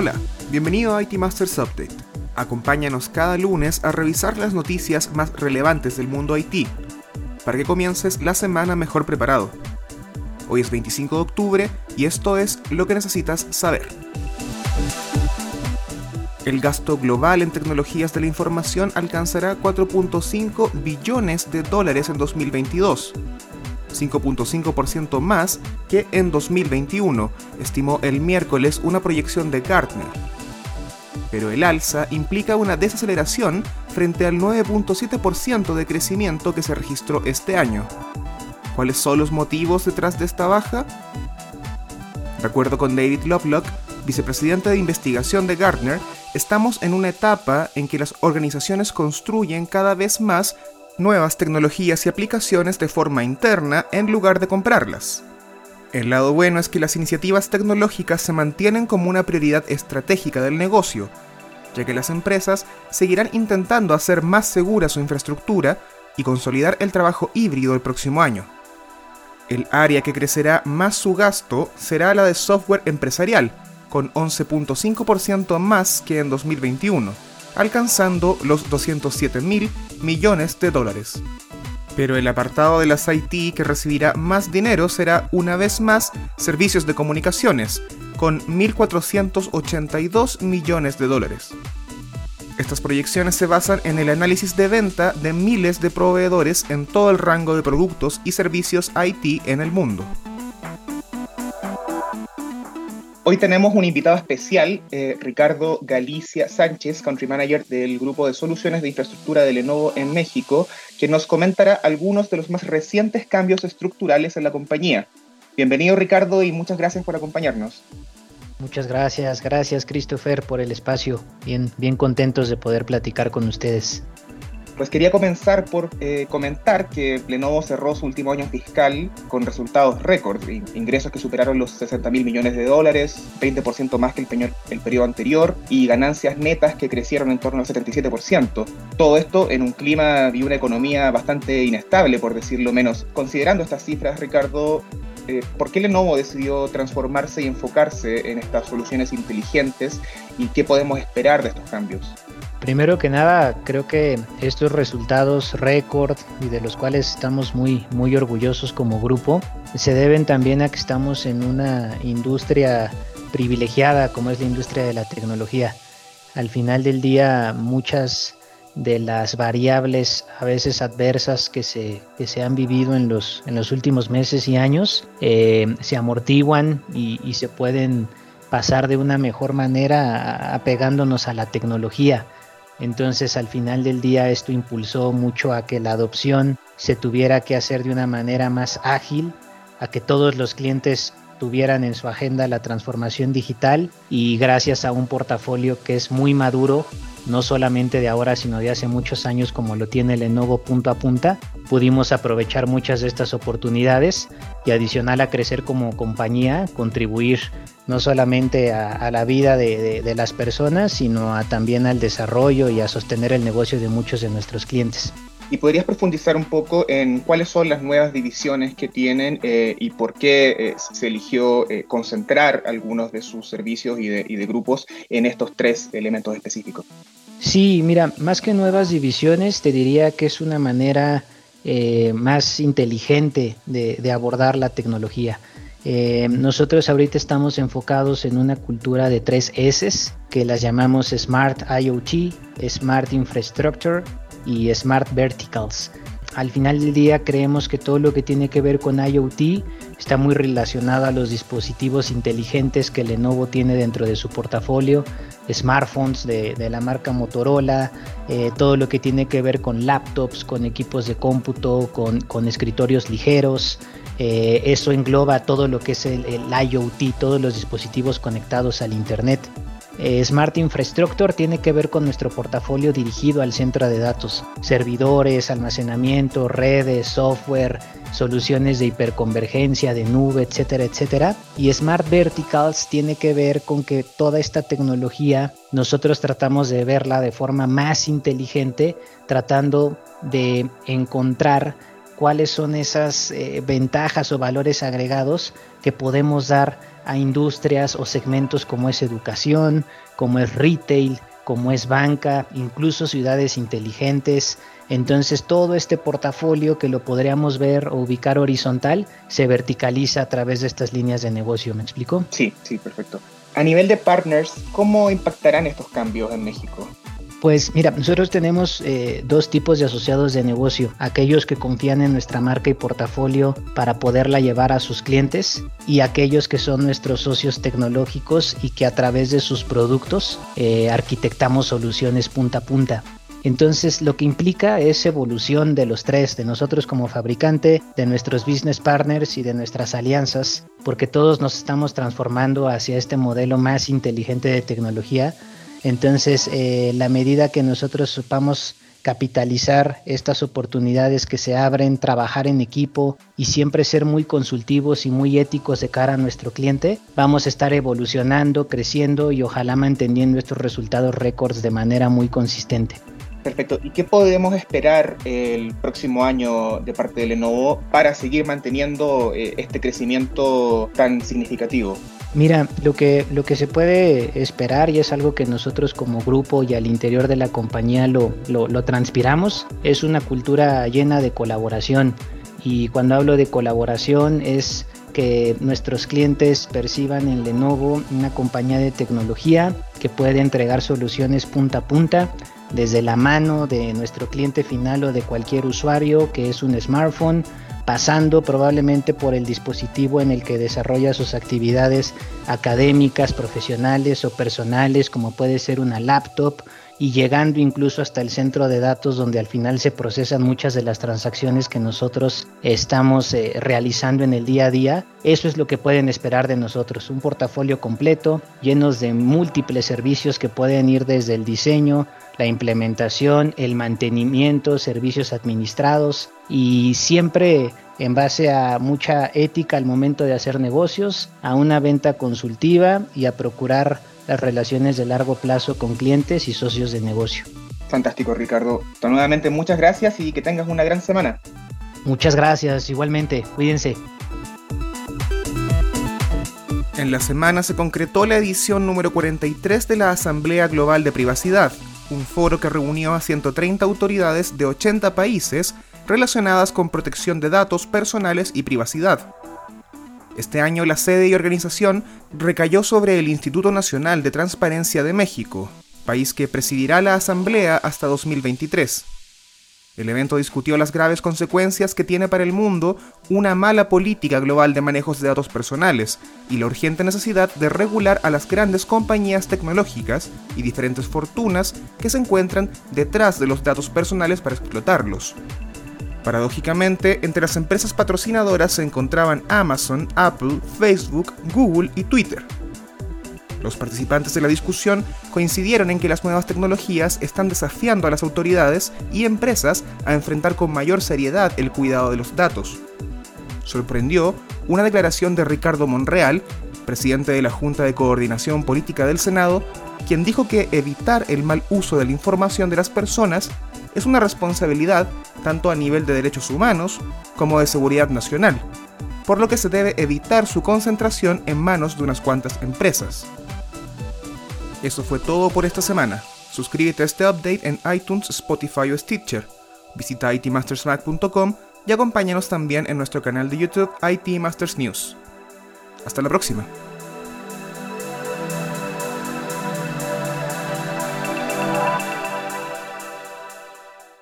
Hola, bienvenido a IT Masters Update. Acompáñanos cada lunes a revisar las noticias más relevantes del mundo IT, para que comiences la semana mejor preparado. Hoy es 25 de octubre y esto es lo que necesitas saber. El gasto global en tecnologías de la información alcanzará 4.5 billones de dólares en 2022, 5.5% más que en 2021, estimó el miércoles una proyección de Gartner. Pero el alza implica una desaceleración frente al 9.7% de crecimiento que se registró este año. ¿Cuáles son los motivos detrás de esta baja? De acuerdo con David Lovelock, vicepresidente de investigación de Gartner, estamos en una etapa en que las organizaciones construyen cada vez más nuevas tecnologías y aplicaciones de forma interna en lugar de comprarlas. El lado bueno es que las iniciativas tecnológicas se mantienen como una prioridad estratégica del negocio, ya que las empresas seguirán intentando hacer más segura su infraestructura y consolidar el trabajo híbrido el próximo año. El área que crecerá más su gasto será la de software empresarial, con 11.5% más que en 2021 alcanzando los 207 mil millones de dólares. Pero el apartado de las IT que recibirá más dinero será una vez más servicios de comunicaciones, con 1.482 millones de dólares. Estas proyecciones se basan en el análisis de venta de miles de proveedores en todo el rango de productos y servicios IT en el mundo. Hoy tenemos un invitado especial, eh, Ricardo Galicia Sánchez, Country Manager del Grupo de Soluciones de Infraestructura de Lenovo en México, que nos comentará algunos de los más recientes cambios estructurales en la compañía. Bienvenido Ricardo y muchas gracias por acompañarnos. Muchas gracias, gracias Christopher por el espacio. Bien, bien contentos de poder platicar con ustedes. Pues quería comenzar por eh, comentar que Lenovo cerró su último año fiscal con resultados récord, ingresos que superaron los 60 mil millones de dólares, 20% más que el, periodo anterior, y ganancias netas que crecieron en torno al 77%. Todo esto en un clima y una economía bastante inestable, por decirlo menos. Considerando estas cifras, Ricardo, eh, ¿por qué Lenovo decidió transformarse y enfocarse en estas soluciones inteligentes y qué podemos esperar de estos cambios? Primero que nada, creo que estos resultados récord y de los cuales estamos muy, muy orgullosos como grupo, se deben también a que estamos en una industria privilegiada como es la industria de la tecnología. Al final del día, muchas de las variables a veces adversas que se, que se han vivido en los, en los últimos meses y años eh, se amortiguan y, y se pueden pasar de una mejor manera apegándonos a la tecnología entonces al final del día esto impulsó mucho a que la adopción se tuviera que hacer de una manera más ágil, a que todos los clientes tuvieran en su agenda la transformación digital y gracias a un portafolio que es muy maduro, no solamente de ahora, sino de hace muchos años como lo tiene Lenovo punto a punta, pudimos aprovechar muchas de estas oportunidades y adicional a crecer como compañía, contribuir no solamente a, la vida de, de, las personas, sino a, también al desarrollo y a sostener el negocio de muchos de nuestros clientes. ¿Y podrías profundizar un poco en cuáles son las nuevas divisiones que tienen eh, y por qué eh, se eligió eh, concentrar algunos de sus servicios y de, grupos en estos tres elementos específicos? Sí, mira, más que nuevas divisiones, te diría que es una manera más inteligente de, de, abordar la tecnología. nosotros ahorita estamos enfocados en una cultura de tres S que las llamamos Smart IoT, Smart Infrastructure y Smart Verticals. Al final del día creemos que todo lo que tiene que ver con IoT está muy relacionado a los dispositivos inteligentes que Lenovo tiene dentro de su portafolio, smartphones de, la marca Motorola, eh, todo lo que tiene que ver con laptops, con equipos de cómputo, con, escritorios ligeros. Eh, eso engloba todo lo que es el IoT, todos los dispositivos conectados al Internet. Eh, Smart Infrastructure tiene que ver con nuestro portafolio dirigido al centro de datos, servidores, almacenamiento, redes, software, soluciones de hiperconvergencia, de nube, etcétera, etcétera. Y Smart Verticals tiene que ver con que toda esta tecnología nosotros tratamos de verla de forma más inteligente, tratando de encontrar cuáles son esas eh, ventajas o valores agregados que podemos dar a industrias o segmentos como es educación, como es retail, como es banca, incluso ciudades inteligentes. Entonces todo este portafolio que lo podríamos ver o ubicar horizontal se verticaliza a través de estas líneas de negocio. ¿Me explico? Sí, sí, perfecto. A nivel de partners, ¿cómo impactarán estos cambios en México? Pues mira, nosotros tenemos eh, dos tipos de asociados de negocio, aquellos que confían en nuestra marca y portafolio para poderla llevar a sus clientes y aquellos que son nuestros socios tecnológicos y que a través de sus productos eh, arquitectamos soluciones punta a punta. Entonces lo que implica es evolución de los tres, de nosotros como fabricante, de nuestros business partners y de nuestras alianzas, porque todos nos estamos transformando hacia este modelo más inteligente de tecnología entonces, eh, la medida que nosotros supamos capitalizar estas oportunidades que se abren, trabajar en equipo y siempre ser muy consultivos y muy éticos de cara a nuestro cliente, vamos a estar evolucionando, creciendo y ojalá manteniendo estos resultados récords de manera muy consistente. Perfecto. ¿Y qué podemos esperar el próximo año de parte de Lenovo para seguir manteniendo eh, este crecimiento tan significativo? Mira, lo que, lo que se puede esperar y es algo que nosotros como grupo y al interior de la compañía lo, lo, lo transpiramos, es una cultura llena de colaboración. Y cuando hablo de colaboración es que nuestros clientes perciban en Lenovo una compañía de tecnología que puede entregar soluciones punta a punta desde la mano de nuestro cliente final o de cualquier usuario que es un smartphone pasando probablemente por el dispositivo en el que desarrolla sus actividades académicas, profesionales o personales, como puede ser una laptop, y llegando incluso hasta el centro de datos donde al final se procesan muchas de las transacciones que nosotros estamos eh, realizando en el día a día. Eso es lo que pueden esperar de nosotros, un portafolio completo, llenos de múltiples servicios que pueden ir desde el diseño, la implementación, el mantenimiento, servicios administrados y siempre en base a mucha ética al momento de hacer negocios, a una venta consultiva y a procurar las relaciones de largo plazo con clientes y socios de negocio. Fantástico, Ricardo. Nuevamente muchas gracias y que tengas una gran semana. Muchas gracias, igualmente. Cuídense. En la semana se concretó la edición número 43 de la Asamblea Global de Privacidad, un foro que reunió a 130 autoridades de 80 países relacionadas con protección de datos personales y privacidad. Este año la sede y organización recayó sobre el Instituto Nacional de Transparencia de México, país que presidirá la Asamblea hasta 2023. El evento discutió las graves consecuencias que tiene para el mundo una mala política global de manejos de datos personales y la urgente necesidad de regular a las grandes compañías tecnológicas y diferentes fortunas que se encuentran detrás de los datos personales para explotarlos. Paradójicamente, entre las empresas patrocinadoras se encontraban Amazon, Apple, Facebook, Google y Twitter. Los participantes de la discusión coincidieron en que las nuevas tecnologías están desafiando a las autoridades y empresas a enfrentar con mayor seriedad el cuidado de los datos. Sorprendió una declaración de Ricardo Monreal, presidente de la Junta de Coordinación Política del Senado, quien dijo que evitar el mal uso de la información de las personas es una responsabilidad tanto a nivel de derechos humanos como de seguridad nacional, por lo que se debe evitar su concentración en manos de unas cuantas empresas. Eso fue todo por esta semana. Suscríbete a este update en iTunes, Spotify o Stitcher. Visita itmastersmac.com y acompáñanos también en nuestro canal de YouTube IT Masters News. Hasta la próxima.